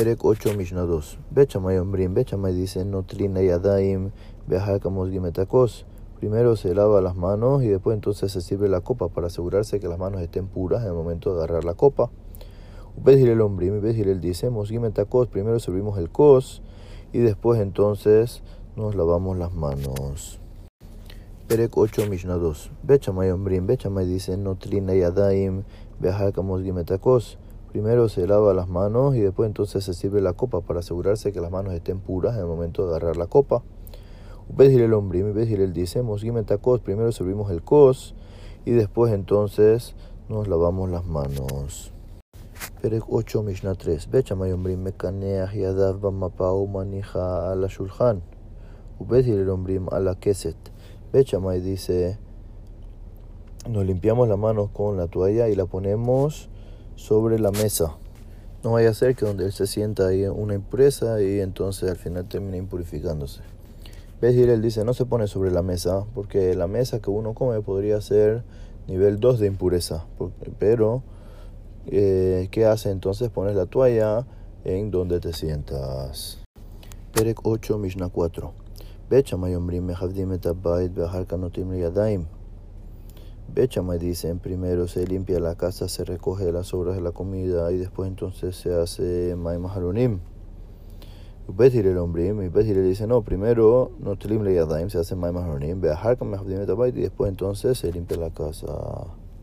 Perek 8, Mishnah 2. Bechamay Ombrim, Bechamay dice, no trina yadaim, bejakamos gimetakos. Primero se lava las manos y después entonces se sirve la copa para asegurarse que las manos estén puras en el momento de agarrar la copa. Ubedil el Ombrim, él dice, mosgimetakos, primero servimos el kos y después entonces nos lavamos las manos. Perek 8, Mishnah 2. Bechamay Ombrim, Bechamay dice, no trina yadaim, bejakamos gimetakos. Primero se lava las manos y después entonces se sirve la copa para asegurarse que las manos estén puras en el momento de agarrar la copa. Ubedil el hombre, él dice, tacos, primero servimos el kos y después entonces nos lavamos las manos. Perek 8, Mishnah 3. Bechamay ombrim mekaneach yadav bamapau manija a la shulchan. Ubedil el ombrim a la keset. Dice, nos limpiamos las manos con la toalla y la ponemos sobre la mesa. No vaya a ser que donde él se sienta hay una impureza y entonces al final termina impurificándose. ¿Ves? Y él dice, no se pone sobre la mesa, porque la mesa que uno come podría ser nivel 2 de impureza. Pero, eh, ¿qué hace entonces? Pones la toalla en donde te sientas. Perek 8, Mishnah 4. Bechamay dicen, primero se limpia la casa, se recoge las sobras de la comida y después entonces se hace Maimah Harunim. Betir el hombre, y Betir le dice, no, primero no te yadaim, se hace Maimah Harunim, y después entonces se limpia la casa.